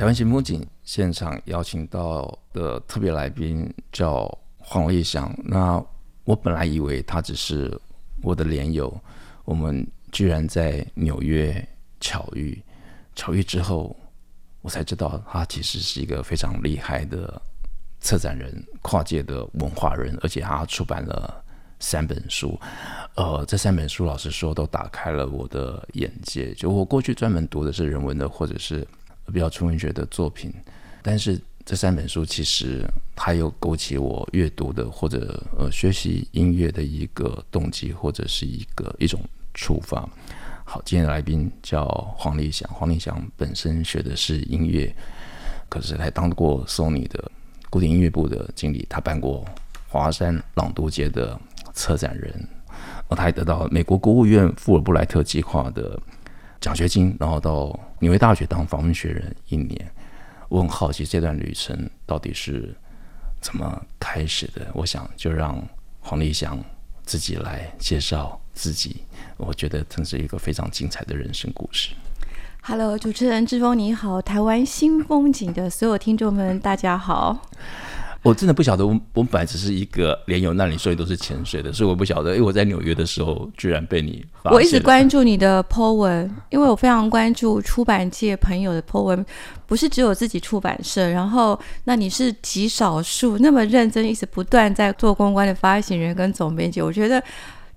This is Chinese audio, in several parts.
台湾新风景现场邀请到的特别来宾叫黄立翔。那我本来以为他只是我的连友，我们居然在纽约巧遇。巧遇之后，我才知道他其实是一个非常厉害的策展人、跨界的文化人，而且他出版了三本书。呃，这三本书老实说都打开了我的眼界。就我过去专门读的是人文的，或者是。比较纯文学的作品，但是这三本书其实它又勾起我阅读的或者呃学习音乐的一个动机，或者是一个一种触发。好，今天的来宾叫黄立翔，黄立翔本身学的是音乐，可是还当过 Sony 的古典音乐部的经理，他办过华山朗读节的策展人，他还得到美国国务院富尔布莱特计划的奖学金，然后到。纽约大学当访问学人一年，我很好奇这段旅程到底是怎么开始的。我想就让黄立翔自己来介绍自己。我觉得这是一个非常精彩的人生故事。Hello，主持人志峰你好，台湾新风景的所有听众们大家好。我真的不晓得，我我本来只是一个连友，那里所以都是潜水的，所以我不晓得，因为我在纽约的时候，居然被你发现。我一直关注你的 po 文，因为我非常关注出版界朋友的 po 文，不是只有自己出版社，然后那你是极少数那么认真，一直不断在做公关的发行人跟总编辑，我觉得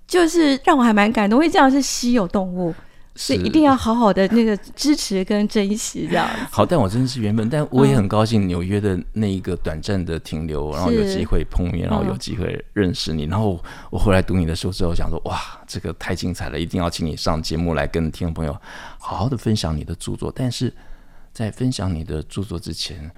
就是让我还蛮感动，因为这样是稀有动物。所以一定要好好的那个支持跟珍惜这样。好，但我真的是缘分，但我也很高兴纽约的那一个短暂的停留，然后有机会碰面，然后有机会认识你。然后我后来读你的书之后，想说哇，这个太精彩了，一定要请你上节目来跟听众朋友好好的分享你的著作。但是在分享你的著作之前，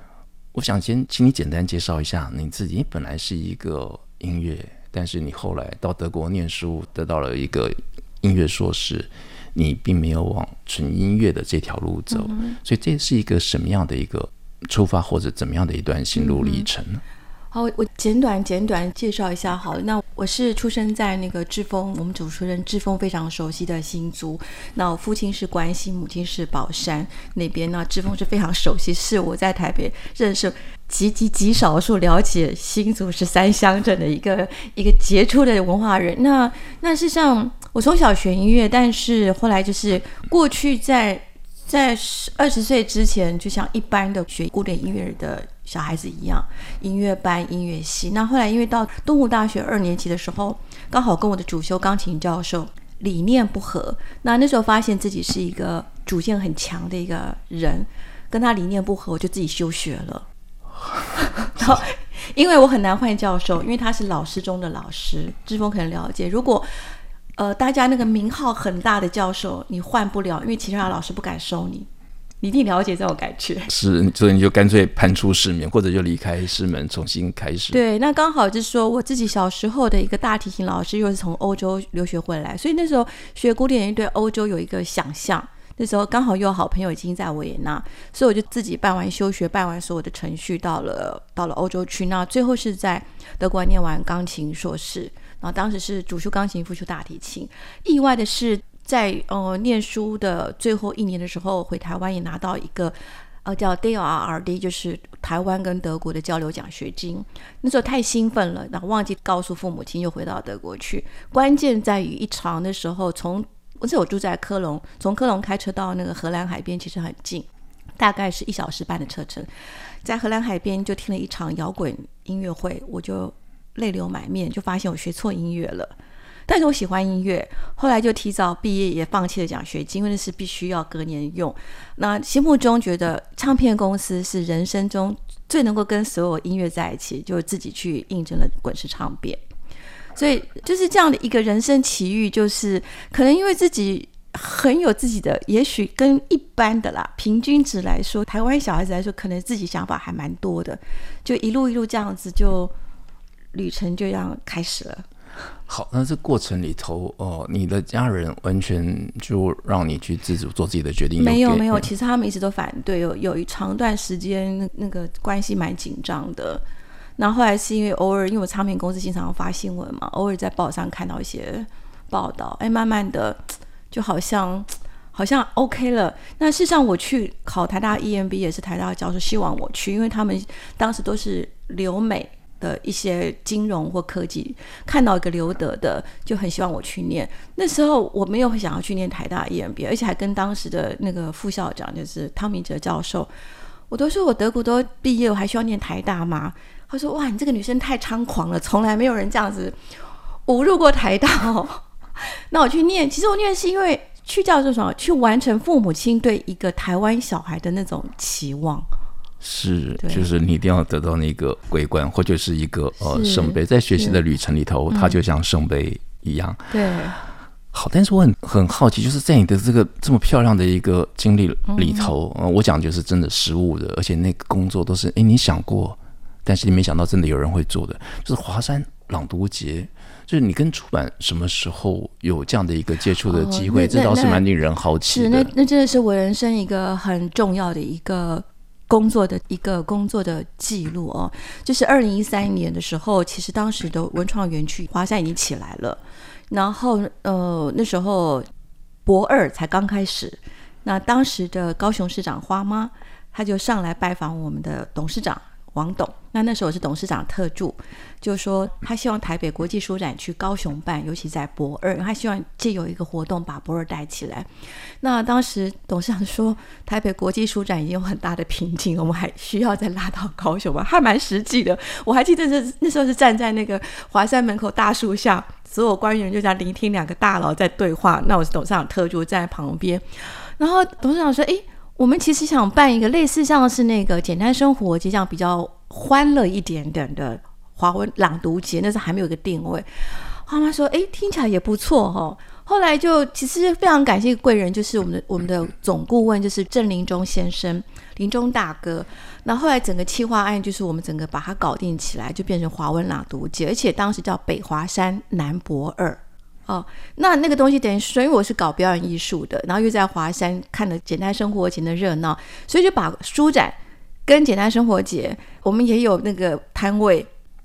我想先请你简单介绍一下你自己。你本来是一个音乐，但是你后来到德国念书，得到了一个音乐硕士。你并没有往纯音乐的这条路走，嗯，所以这是一个什么样的一个出发，或者怎么样的一段心路历程呢？好，我简短简短介绍一下。好，那我是出生在那个志峰，我们主持人志峰非常熟悉的新族。那我父亲是关西，母亲是宝山那边。那志峰是非常熟悉，是我在台北认识极极极少数了解新族十三乡镇的一个一个杰出的文化人。那那事实上，我从小学音乐，但是后来就是过去在在二十岁之前，就像一般的学古典音乐的。小孩子一样，音乐班、音乐系。那后来因为到东吴大学二年级的时候，刚好跟我的主修钢琴教授理念不合。那那时候发现自己是一个主见很强的一个人，跟他理念不合，我就自己休学了。然后因为我很难换教授，因为他是老师中的老师，志峰可能了解。如果呃大家那个名号很大的教授，你换不了，因为其他的老师不敢收你。你一定了解这种感觉，是，所以你就干脆盘出师门，或者就离开师门，重新开始。对，那刚好就是说，我自己小时候的一个大提琴老师，又是从欧洲留学回来，所以那时候学古典乐对欧洲有一个想象。那时候刚好又有好朋友已经在维也纳，所以我就自己办完休学，办完所有的程序，到了到了欧洲去。那最后是在德国念完钢琴硕士，然后当时是主修钢琴，副修大提琴。意外的是。在呃念书的最后一年的时候，回台湾也拿到一个呃叫 DLRRD，就是台湾跟德国的交流奖学金。那时候太兴奋了，然后忘记告诉父母亲，又回到德国去。关键在于一场的时候，从而且我住在科隆，从科隆开车到那个荷兰海边其实很近，大概是一小时半的车程。在荷兰海边就听了一场摇滚音乐会，我就泪流满面，就发现我学错音乐了。但是我喜欢音乐，后来就提早毕业，也放弃了奖学金，因为那是必须要隔年用。那心目中觉得唱片公司是人生中最能够跟所有音乐在一起，就自己去印证了滚石唱片。所以就是这样的一个人生奇遇，就是可能因为自己很有自己的，也许跟一般的啦，平均值来说，台湾小孩子来说，可能自己想法还蛮多的，就一路一路这样子，就旅程就这样开始了。好，那这过程里头，哦，你的家人完全就让你去自主做自己的决定？没有，没有，其实他们一直都反对，有有一长段时间，那个关系蛮紧张的。那后后来是因为偶尔，因为我唱片公司经常发新闻嘛，偶尔在报上看到一些报道，哎，慢慢的就好像好像 OK 了。那事实上我去考台大 EMB 也是台大的教授希望我去，因为他们当时都是留美的一些金融或科技，看到一个留德的就很希望我去念。那时候我没有想要去念台大 EMB，而且还跟当时的那个副校长就是汤明哲教授，我都说我德国都毕业，我还需要念台大吗？他说：“哇，你这个女生太猖狂了，从来没有人这样子侮辱过台大。那我去念，其实我念是因为去教授什么，去完成父母亲对一个台湾小孩的那种期望。是，就是你一定要得到那个桂冠，或者是一个呃圣杯，在学习的旅程里头，它就像圣杯一样。对，好，但是我很很好奇，就是在你的这个这么漂亮的一个经历里头，嗯、我讲就是真的实务的，而且那个工作都是，哎，你想过？”但是你没想到，真的有人会做的，就是华山朗读节。就是你跟出版什么时候有这样的一个接触的机会？哦、这倒是蛮令人好奇的。是，那那真的是我人生一个很重要的一个工作的一个工作的记录哦。就是二零一三年的时候，其实当时的文创园区华夏已经起来了，然后呃那时候博二才刚开始，那当时的高雄市长花妈，她就上来拜访我们的董事长。王董，那那时候是董事长特助，就说他希望台北国际书展去高雄办，尤其在博二，他希望借有一个活动把博二带起来。那当时董事长说，台北国际书展已经有很大的瓶颈，我们还需要再拉到高雄吧？还蛮实际的。我还记得是那时候是站在那个华山门口大树下，所有官员就在聆听两个大佬在对话。那我是董事长特助站在旁边，然后董事长说：“诶。”我们其实想办一个类似像是那个简单生活节这样比较欢乐一点点的华文朗读节，那时候还没有一个定位。花妈说：“哎，听起来也不错哈、哦。”后来就其实非常感谢贵人，就是我们的我们的总顾问，就是郑林中先生，林中大哥。那后，来整个企划案就是我们整个把它搞定起来，就变成华文朗读节，而且当时叫北华山南博二。哦，那那个东西等于说，因为我是搞表演艺术的，然后又在华山看了简单生活节的热闹，所以就把书展跟简单生活节，我们也有那个摊位，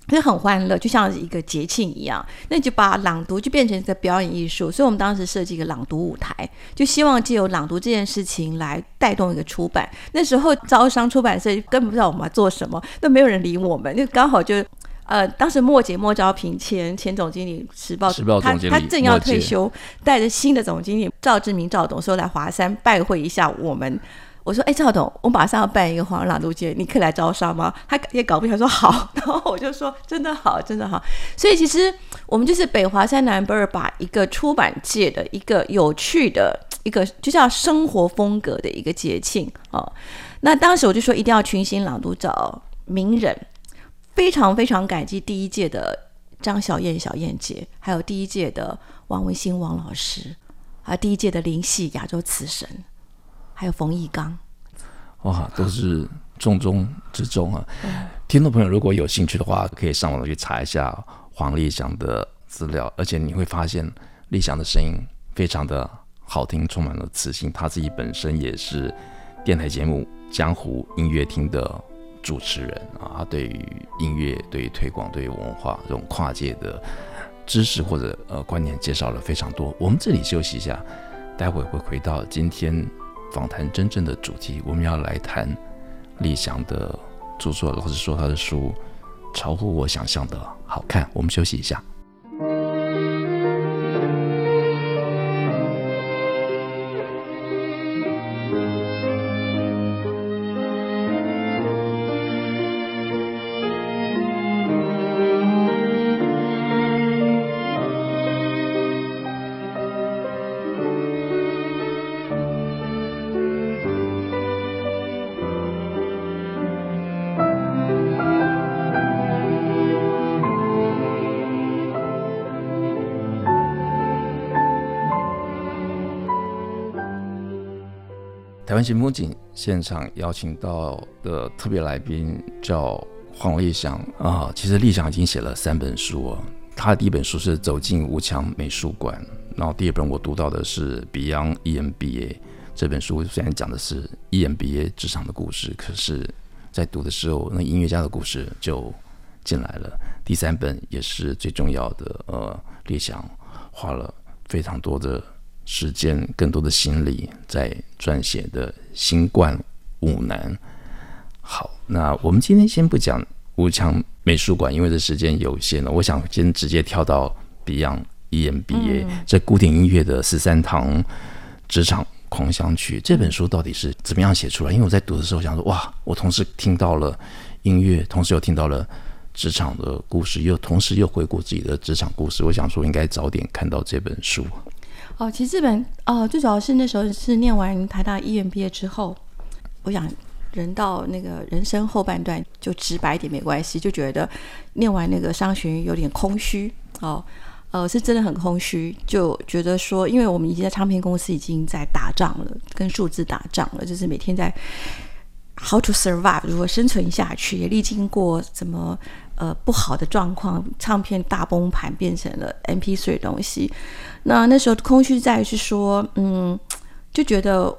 就很欢乐，就像一个节庆一样。那就把朗读就变成一个表演艺术，所以我们当时设计一个朗读舞台，就希望借由朗读这件事情来带动一个出版。那时候招商出版社根本不知道我们要做什么，都没有人理我们，就刚好就。呃，当时莫姐莫昭平前前总经理时报，时报总经理，他他正要退休，带着新的总经理赵志明赵董说来华山拜会一下我们。我说，哎，赵董，我马上要办一个华文朗读节，你可以来招商吗？他也搞不定，他说好。然后我就说，真的好，真的好。所以其实我们就是北华山南驳二，把一个出版界的一个有趣的一个就叫生活风格的一个节庆哦。那当时我就说，一定要群星朗读找名人。非常非常感激第一届的张小燕小燕姐，还有第一届的王文兴王老师，还有第一届的林系亚洲词神，还有冯翊纲，哇，都是重中之重啊！嗯、听众朋友如果有兴趣的话，可以上网去查一下黄立翔的资料，而且你会发现立翔的声音非常的好听，充满了磁性。他自己本身也是电台节目《江湖音乐厅》的。主持人啊，他对于音乐、对于推广、对于文化这种跨界的知识或者呃观念介绍了非常多。我们这里休息一下，待会会回到今天访谈真正的主题，我们要来谈李翔的著作，老实说他的书超乎我想象的好看。我们休息一下。湾新风景现场邀请到的特别来宾叫黄立翔啊，其实立翔已经写了三本书哦。他的第一本书是《走进吴强美术馆》，然后第二本我读到的是《Beyond EMBA》这本书，虽然讲的是 EMBA 职场的故事，可是，在读的时候，那音乐家的故事就进来了。第三本也是最重要的，呃，立翔花了非常多的。时间更多的心力在撰写的《新冠五难》。好，那我们今天先不讲吴强美术馆，因为这时间有限了。我想先直接跳到 Beyond EMBA、嗯、这古典音乐的十三堂职场狂想曲这本书到底是怎么样写出来？因为我在读的时候想说，哇，我同时听到了音乐，同时又听到了职场的故事，又同时又回顾自己的职场故事。我想说，应该早点看到这本书。哦，其实这本哦，最主要是那时候是念完台大 EMBA 之后，我想人到那个人生后半段，就直白点没关系，就觉得念完那个商学院有点空虚哦，呃，是真的很空虚，就觉得说，因为我们已经在唱片公司已经在打仗了，跟数字打仗了，就是每天在 how to survive 如何生存下去，也历经过怎么。呃，不好的状况，唱片大崩盘，变成了 MP3 东西。那那时候空虚在于是说，嗯，就觉得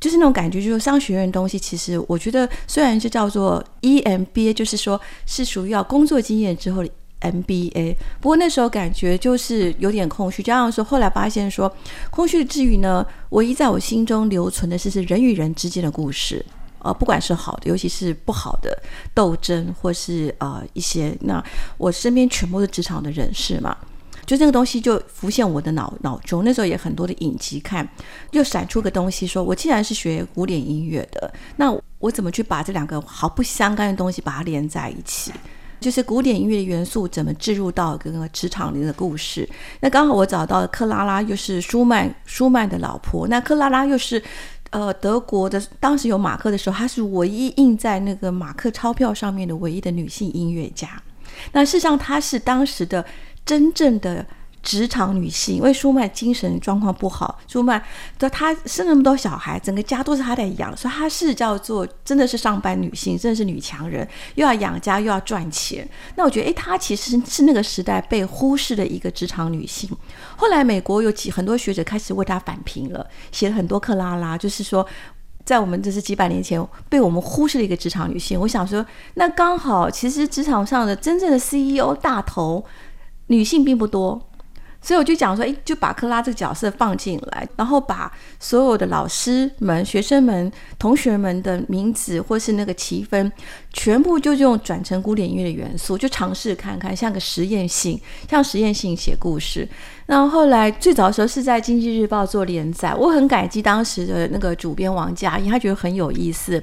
就是那种感觉，就是商学院的东西，其实我觉得虽然是叫做 EMBA，就是说是属于要工作经验之后的 MBA，不过那时候感觉就是有点空虚。加上说，后来发现说，空虚之余呢，唯一在我心中留存的是是人与人之间的故事。呃，不管是好的，尤其是不好的斗争，或是呃一些，那我身边全部是职场的人士嘛，就这个东西就浮现我的脑脑中。那时候也很多的影集看，就闪出个东西说，我既然是学古典音乐的，那我怎么去把这两个毫不相干的东西把它连在一起？就是古典音乐的元素怎么置入到跟职场里的故事？那刚好我找到克拉拉，又是舒曼舒曼的老婆，那克拉拉又是。呃，德国的当时有马克的时候，她是唯一印在那个马克钞票上面的唯一的女性音乐家。那事实上，她是当时的真正的。职场女性，因为舒曼精神状况不好，舒曼的她生那么多小孩，整个家都是她在养，所以她是叫做真的是上班女性，真的是女强人，又要养家又要赚钱。那我觉得，诶，她其实是那个时代被忽视的一个职场女性。后来美国有几很多学者开始为她反评了，写了很多克拉拉，就是说，在我们这是几百年前被我们忽视的一个职场女性。我想说，那刚好其实职场上的真正的 CEO 大头女性并不多。所以我就讲说，诶，就把克拉这个角色放进来，然后把所有的老师们、学生们、同学们的名字或是那个积分，全部就用转成古典音乐的元素，就尝试看看，像个实验性，像实验性写故事。然后后来最早的时候是在《经济日报》做连载，我很感激当时的那个主编王佳怡，他觉得很有意思。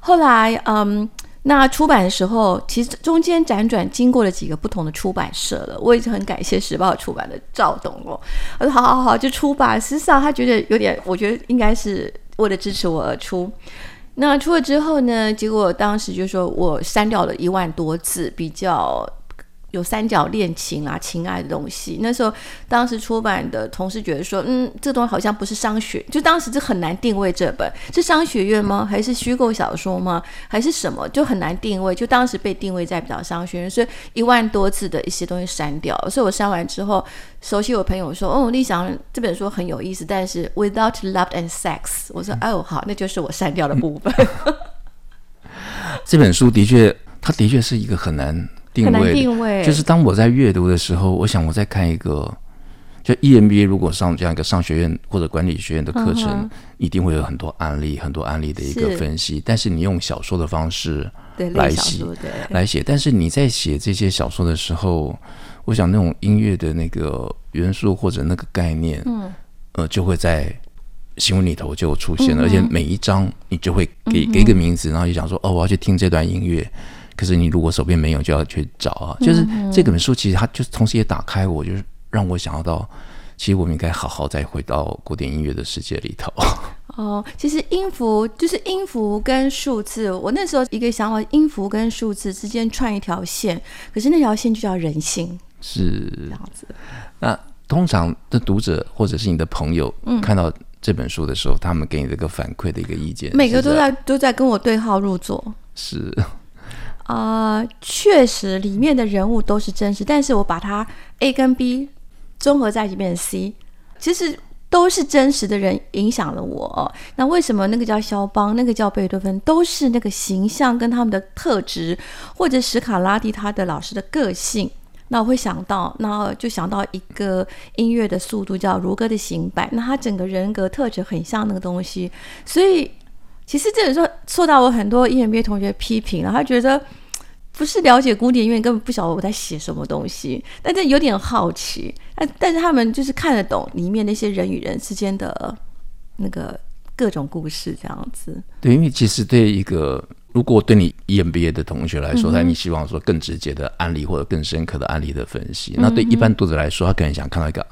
后来，嗯。那出版的时候，其实中间辗转经过了几个不同的出版社了。我已经很感谢时报出版的赵董哦，我说好好好，就出吧。实际上他觉得有点，我觉得应该是为了支持我而出。那出了之后呢，结果当时就说我删掉了一万多字，比较。有三角恋情啊，情爱的东西。那时候，当时出版的同事觉得说，嗯，这东西好像不是商学，就当时就很难定位这本是商学院吗？还是虚构小说吗？还是什么？就很难定位。就当时被定位在比较商学院，所以一万多字的一些东西删掉。所以我删完之后，熟悉我朋友说，哦，立翔这本书很有意思，但是 without love and sex，我说，哦，好，那就是我删掉的部分。这本书的确，它的确是一个很难。定位，定位。就是当我在阅读的时候，我想我在看一个，就 EMBA 如果上这样一个商学院或者管理学院的课程，嗯、一定会有很多案例，很多案例的一个分析。但是你用小说的方式来写，来写，但是你在写这些小说的时候，我想那种音乐的那个元素或者那个概念，嗯，呃，就会在新闻里头就出现了，嗯、而且每一章你就会给、嗯、给一个名字，然后就想说，哦，我要去听这段音乐。可是你如果手边没有，就要去找啊。就是这本书，其实它就是同时也打开我，就是让我想要到，其实我们应该好好再回到古典音乐的世界里头。哦，其实音符就是音符跟数字。我那时候一个想法，音符跟数字之间串一条线，可是那条线就叫人性，是这样子。那通常的读者或者是你的朋友，看到这本书的时候，他们给你这个反馈的一个意见？每个都在都在跟我对号入座。是啊，呃，确实里面的人物都是真实，但是我把它 A 跟 B 综合在一起变成 C，其实。都是真实的人影响了我。那为什么那个叫肖邦，那个叫贝多芬，都是那个形象跟他们的特质，或者史卡拉第他的老师的个性？那我会想到，那就想到一个音乐的速度叫如歌的行板，那他整个人格特质很像那个东西。所以其实这个时候受到我很多 EMBA 同学批评，然后他觉得。不是了解古典音乐，根本不晓得我在写什么东西，但这有点好奇。但但是他们就是看得懂里面那些人与人之间的那个各种故事，这样子。对，因为其实对一个如果对你 EMBA 的同学来说，他、嗯、你希望说更直接的案例或者更深刻的案例的分析。嗯、那对一般读者来说，他可能想看到一个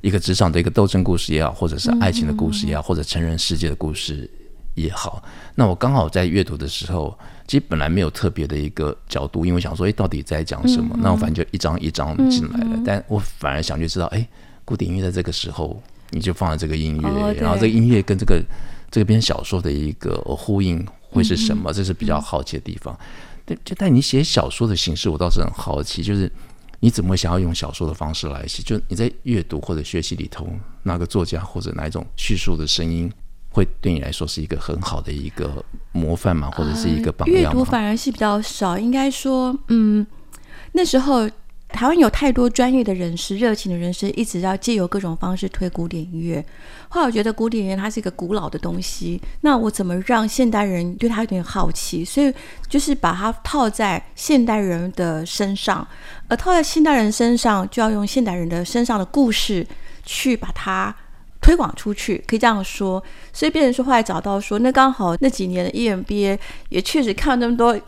一个职场的一个斗争故事也好，或者是爱情的故事也好，嗯、或者成人世界的故事也好。那我刚好在阅读的时候。其实本来没有特别的一个角度，因为我想说，哎，到底在讲什么？嗯、那我反正就一张一张进来了。嗯、但我反而想去知道，哎，古典音乐在这个时候，你就放了这个音乐，哦、然后这个音乐跟这个这篇小说的一个呼应会是什么？嗯、这是比较好奇的地方。对、嗯，就但你写小说的形式，我倒是很好奇，就是你怎么会想要用小说的方式来写？就你在阅读或者学习里头，哪个作家或者哪一种叙述的声音？会对你来说是一个很好的一个模范嘛？或者是一个榜样吗？阅读反而是比较少，应该说，嗯，那时候台湾有太多专业的人士、热情的人士，一直要借由各种方式推古典音乐。后来我觉得古典音乐它是一个古老的东西，那我怎么让现代人对它有点好奇？所以就是把它套在现代人的身上，而套在现代人身上，就要用现代人的身上的故事去把它。推广出去，可以这样说，所以变成说后来找到说，那刚好那几年的 EMBA 也确实看了那么多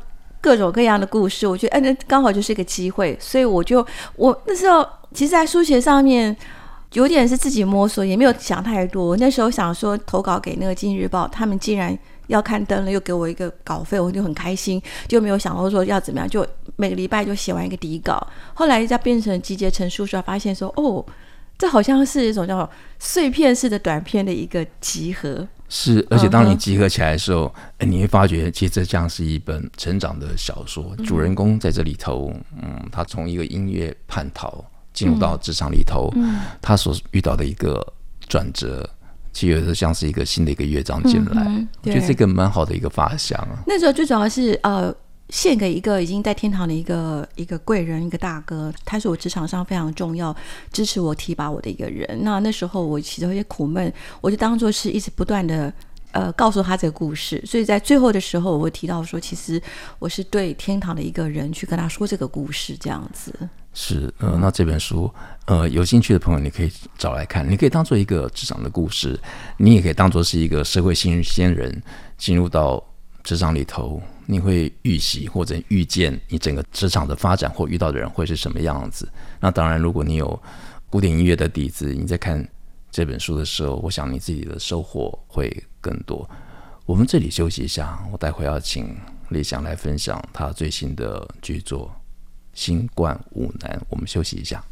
各种各样的故事，我觉得哎，那刚好就是一个机会，所以我就我那时候其实，在书写上面有点是自己摸索，也没有想太多。那时候想说投稿给那个《经济日报》，他们竟然要刊登了，又给我一个稿费，我就很开心，就没有想到说要怎么样，就每个礼拜就写完一个底稿。后来再变成集结成书时候，发现说哦。这好像是一种叫碎片式的短片的一个集合，是，而且当你集合起来的时候，你会发觉，其实这像是一本成长的小说。嗯、主人公在这里头，嗯，他从一个音乐叛逃进入到职场里头，嗯、他所遇到的一个转折，其实有时候像是一个新的一个乐章进来，嗯、我觉得这个蛮好的一个发想啊。那时候最主要是呃。献给一个已经在天堂的一个一个贵人，一个大哥，他是我职场上非常重要、支持我、提拔我的一个人。那那时候我其实有些苦闷，我就当做是一直不断的呃告诉他这个故事。所以在最后的时候，我会提到说，其实我是对天堂的一个人去跟他说这个故事，这样子。是，呃，那这本书，呃，有兴趣的朋友你可以找来看，你可以当做一个职场的故事，你也可以当做是一个社会新鲜人进入到职场里头。你会预习或者预见你整个职场的发展或遇到的人会是什么样子？那当然，如果你有古典音乐的底子，你在看这本书的时候，我想你自己的收获会更多。我们这里休息一下，我待会要请李想来分享他最新的剧作《新冠五难》。我们休息一下。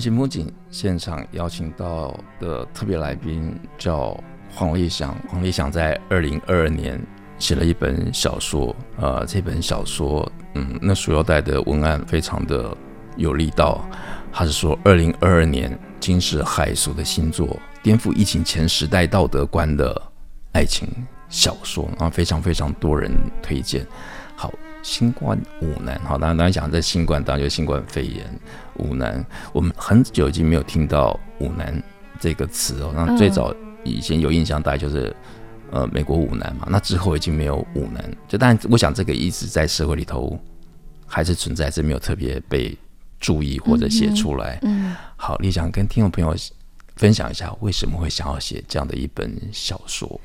台湾新风景现场邀请到的特别来宾叫黄立翔。黄立翔在二零二二年写了一本小说，呃，这本小说，嗯，那书腰带的文案非常的有力道。他是说，二零二二年惊世骇俗的新作，颠覆疫情前时代道德观的爱情小说，然后非常非常多人推荐。好。新冠五难，好，当然当然讲这新冠，当然就新冠肺炎五难。我们很久已经没有听到五难这个词哦。那最早以前有印象，大概就是呃美国五难嘛，那之后已经没有五难，就但我想这个一直在社会里头还是存在，是没有特别被注意或者写出来。嗯，好，丽想跟听众朋友分享一下，为什么会想要写这样的一本小说？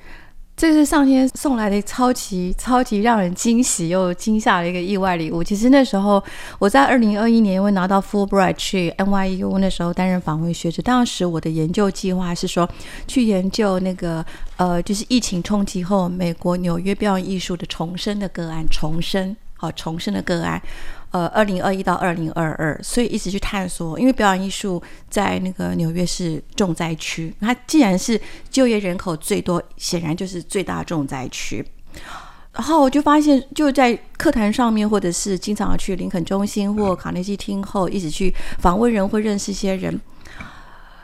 这是上天送来的超级超级让人惊喜又惊吓的一个意外礼物。其实那时候我在二零二一年因为拿到 Fulbright 去 NYU，那时候担任访问学者。当时我的研究计划是说去研究那个呃，就是疫情冲击后美国纽约表演艺术的重生的个案，重生好重生的个案。呃，二零二一到二零二二，所以一直去探索，因为表演艺术在那个纽约是重灾区，它既然是就业人口最多，显然就是最大重灾区。然后我就发现，就在课堂上面，或者是经常去林肯中心或卡内基厅后，一直去访问人或认识一些人。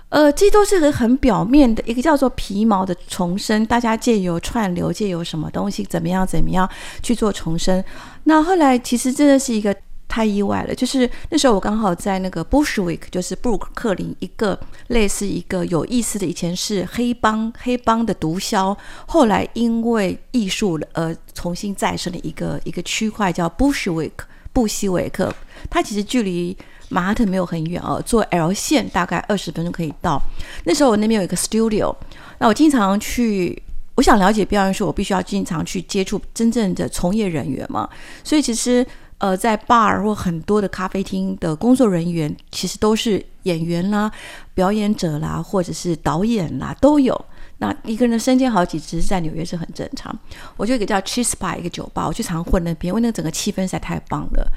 呃，这都是很很表面的一个叫做皮毛的重生，大家借由串流，借由什么东西，怎么样怎么样去做重生。那后来其实真的是一个。太意外了，就是那时候我刚好在那个 Bushwick，就是布鲁克林一个类似一个有意思的，以前是黑帮黑帮的毒枭，后来因为艺术而重新再生的一个一个区块叫 Bushwick 布希维克，它其实距离马哈顿没有很远哦，坐 L 线大概二十分钟可以到。那时候我那边有一个 studio，那我经常去，我想了解表演艺术，我必须要经常去接触真正的从业人员嘛，所以其实。呃，在 bar 或很多的咖啡厅的工作人员，其实都是演员啦、表演者啦，或者是导演啦，都有。那一个人身兼好几职，在纽约是很正常。我就一个叫 Cheese Bar 一个酒吧，我去常混那边，因为那个整个气氛实在太棒了。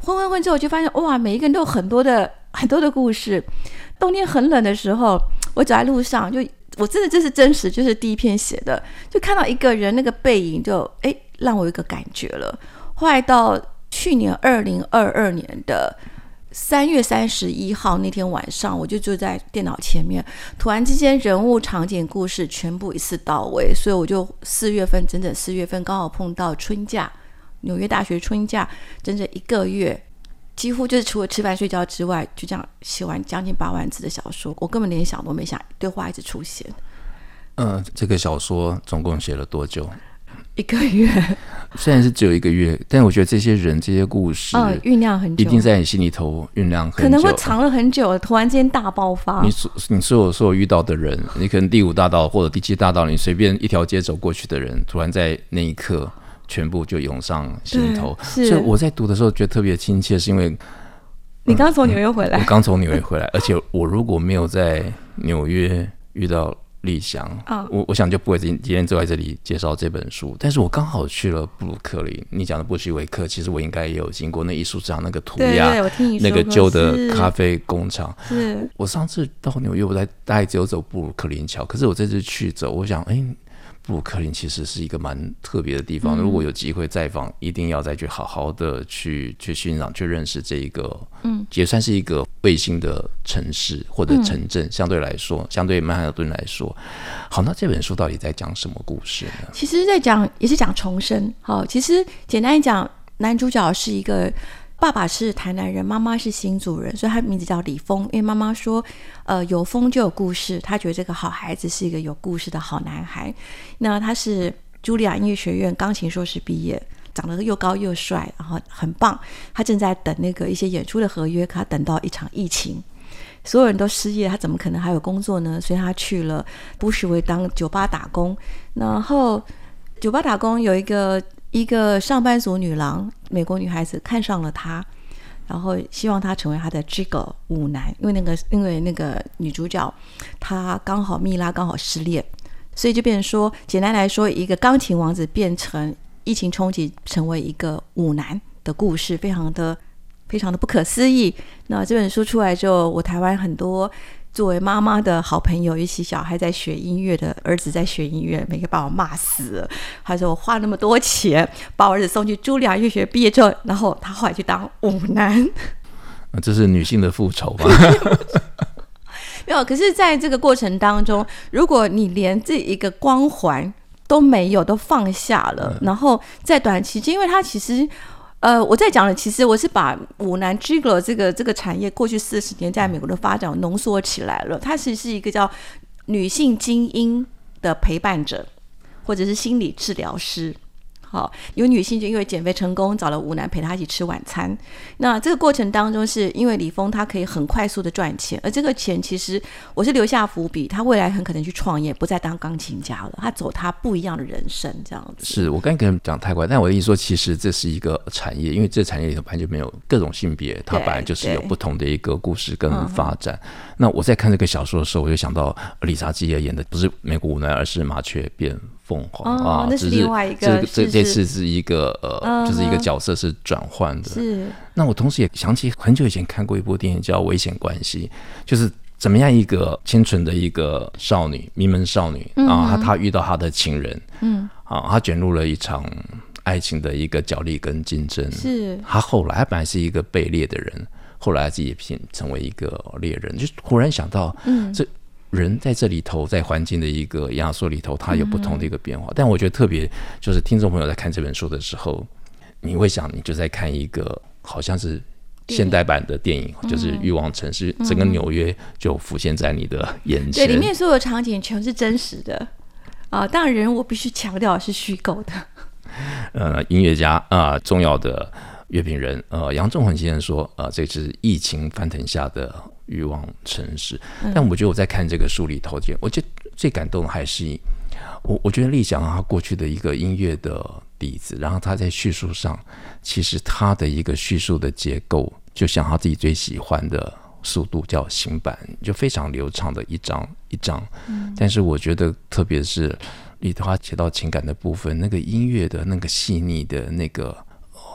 混混混之后，我就发现哇，每一个人都有很多的很多的故事。冬天很冷的时候，我走在路上，就我真的这是真实，就是第一篇写的，就看到一个人那个背影就，就哎让我有一个感觉了。后来到。去年二零二二年的三月三十一号那天晚上，我就坐在电脑前面，突然之间人物场景故事全部一次到位，所以我就四月份整整四月份刚好碰到春假，纽约大学春假整整一个月，几乎就是除了吃饭睡觉之外，就这样写完将近八万字的小说，我根本连想都没想，对话一直出现。嗯、呃，这个小说总共写了多久？一个月，虽然是只有一个月，但我觉得这些人、这些故事，嗯，酝酿很久，一定在你心里头酝酿很久，可能会藏了很久，突然间大爆发。你所你所有所有遇到的人，你可能第五大道或者第七大道，你随便一条街走过去的人，突然在那一刻全部就涌上心头。所以我在读的时候觉得特别亲切，是因为你刚从纽约回来，嗯、我刚从纽约回来，而且我如果没有在纽约遇到。丽祥，啊、我我想就不会今今天坐在这里介绍这本书，但是我刚好去了布鲁克林。你讲的布希维克，其实我应该也有经过那艺术上那个涂鸦，那个旧的咖啡工厂。是，我上次到纽约，我在大概只有走布鲁克林桥，可是我这次去走，我想，哎。布鲁克林其实是一个蛮特别的地方，如果有机会再访，一定要再去好好的去去欣赏、去认识这一个，嗯，也算是一个卫星的城市或者城镇，相对来说，相对曼哈顿来说，好，那这本书到底在讲什么故事呢？其实，在讲也是讲重生。好，其实简单讲，男主角是一个。爸爸是台南人，妈妈是新竹人，所以他名字叫李峰。因为妈妈说，呃，有风就有故事，他觉得这个好孩子是一个有故事的好男孩。那他是茱莉亚音乐学院钢琴硕士毕业，长得又高又帅，然后很棒。他正在等那个一些演出的合约，可他等到一场疫情，所有人都失业，他怎么可能还有工作呢？所以他去了布什维当酒吧打工。然后酒吧打工有一个。一个上班族女郎，美国女孩子看上了他，然后希望他成为他的 gigolo 舞男，因为那个因为那个女主角她刚好蜜拉刚好失恋，所以就变成说，简单来说，一个钢琴王子变成疫情冲击成为一个舞男的故事，非常的非常的不可思议。那这本书出来之后，我台湾很多。作为妈妈的好朋友，一起小孩在学音乐的儿子在学音乐，每个把我骂死了。他说我花那么多钱把我儿子送去茱莉亚音乐学毕业之后，然后他后来去当舞男。这是女性的复仇吧？没有。可是，在这个过程当中，如果你连这一个光环都没有，都放下了，然后在短期间，因为他其实。呃，我在讲的，其实我是把舞男 jiggle 这个这个产业过去四十年在美国的发展浓缩起来了。它其实是一个叫女性精英的陪伴者，或者是心理治疗师。好，有女性就因为减肥成功，找了舞男陪她一起吃晚餐。那这个过程当中，是因为李峰他可以很快速的赚钱，而这个钱其实我是留下伏笔，他未来很可能去创业，不再当钢琴家了，他走他不一样的人生，这样子。是我刚才跟你讲太快，但我的意思说，其实这是一个产业，因为这产业里头本来就没有各种性别，它本来就是有不同的一个故事跟发展。那我在看这个小说的时候，我就想到理查基尔演的不是美国舞男，而是麻雀变凤凰、哦、啊，那是另外一个。这这这次是一个呃、嗯，就是一个角色是转换的。是。那我同时也想起很久以前看过一部电影叫《危险关系》，就是怎么样一个清纯的一个少女，名门少女、嗯、啊，她她遇到她的情人，嗯，啊，她卷入了一场爱情的一个角力跟竞争。是。她后来她本来是一个被猎的人，后来自己也变成为一个猎人，就忽然想到，嗯，这。人在这里头，在环境的一个压缩里头，它有不同的一个变化。嗯、但我觉得特别就是听众朋友在看这本书的时候，你会想，你就在看一个好像是现代版的电影，就是《欲望城市》，整个纽约就浮现在你的眼前。对，里面所有的场景全是真实的啊、呃，当然人我必须强调是虚构的。呃，音乐家啊、呃，重要的乐评人呃，杨仲恒先生说，呃，这是疫情翻腾下的。欲望城市，但我觉得我在看这个书里头，我觉得最感动的还是我，我觉得立翔他过去的一个音乐的底子，然后他在叙述上，其实他的一个叙述的结构，就像他自己最喜欢的速度叫行板，就非常流畅的一张一张。但是我觉得，特别是里头他写到情感的部分，那个音乐的那个细腻的那个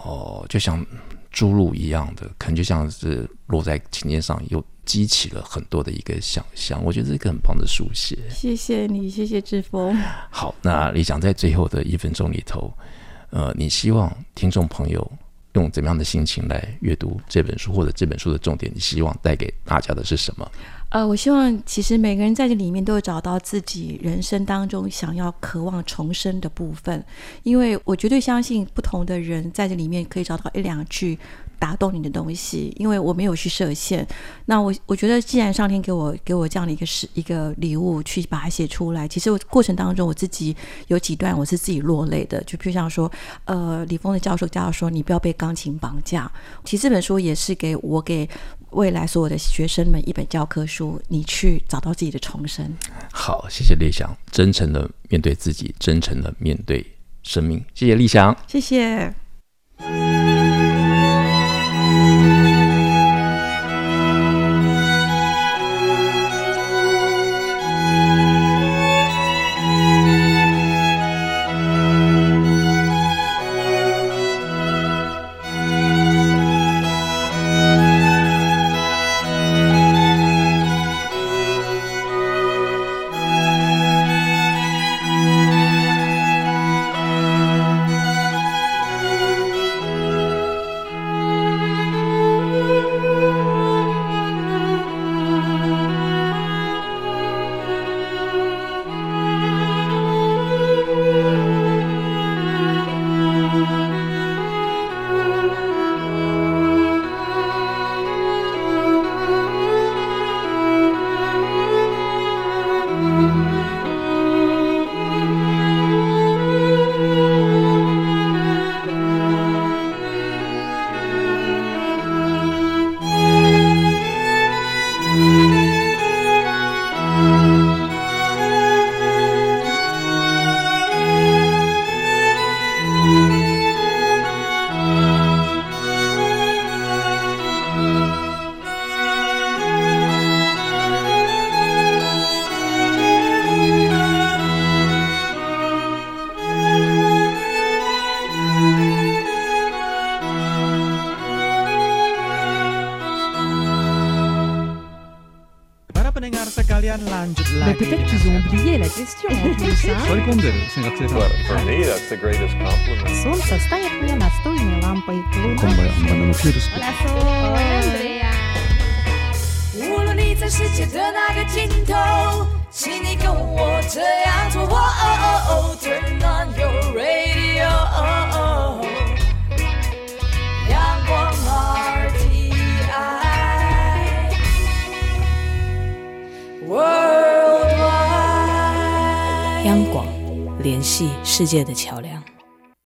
哦，就像珠露一样的，可能就像是落在琴键上又。激起了很多的一个想象，我觉得这个很棒的书写。谢谢你，谢谢志峰。好，那李想在最后的一分钟里头，呃，你希望听众朋友用怎么样的心情来阅读这本书，或者这本书的重点，你希望带给大家的是什么？呃，我希望其实每个人在这里面都会找到自己人生当中想要渴望重生的部分，因为我绝对相信不同的人在这里面可以找到一两句。打动你的东西，因为我没有去设限。那我我觉得，既然上天给我给我这样的一个是一个礼物，去把它写出来，其实我过程当中我自己有几段我是自己落泪的。就比如像说，呃，李峰的教授教授说，你不要被钢琴绑架。其实这本书也是给我给未来所有的学生们一本教科书，你去找到自己的重生。好，谢谢立翔，真诚的面对自己，真诚的面对生命。谢谢立翔，谢谢。无论你在世界的哪个尽头，请你跟我这样做。Turn on your radio，联系世界的桥梁。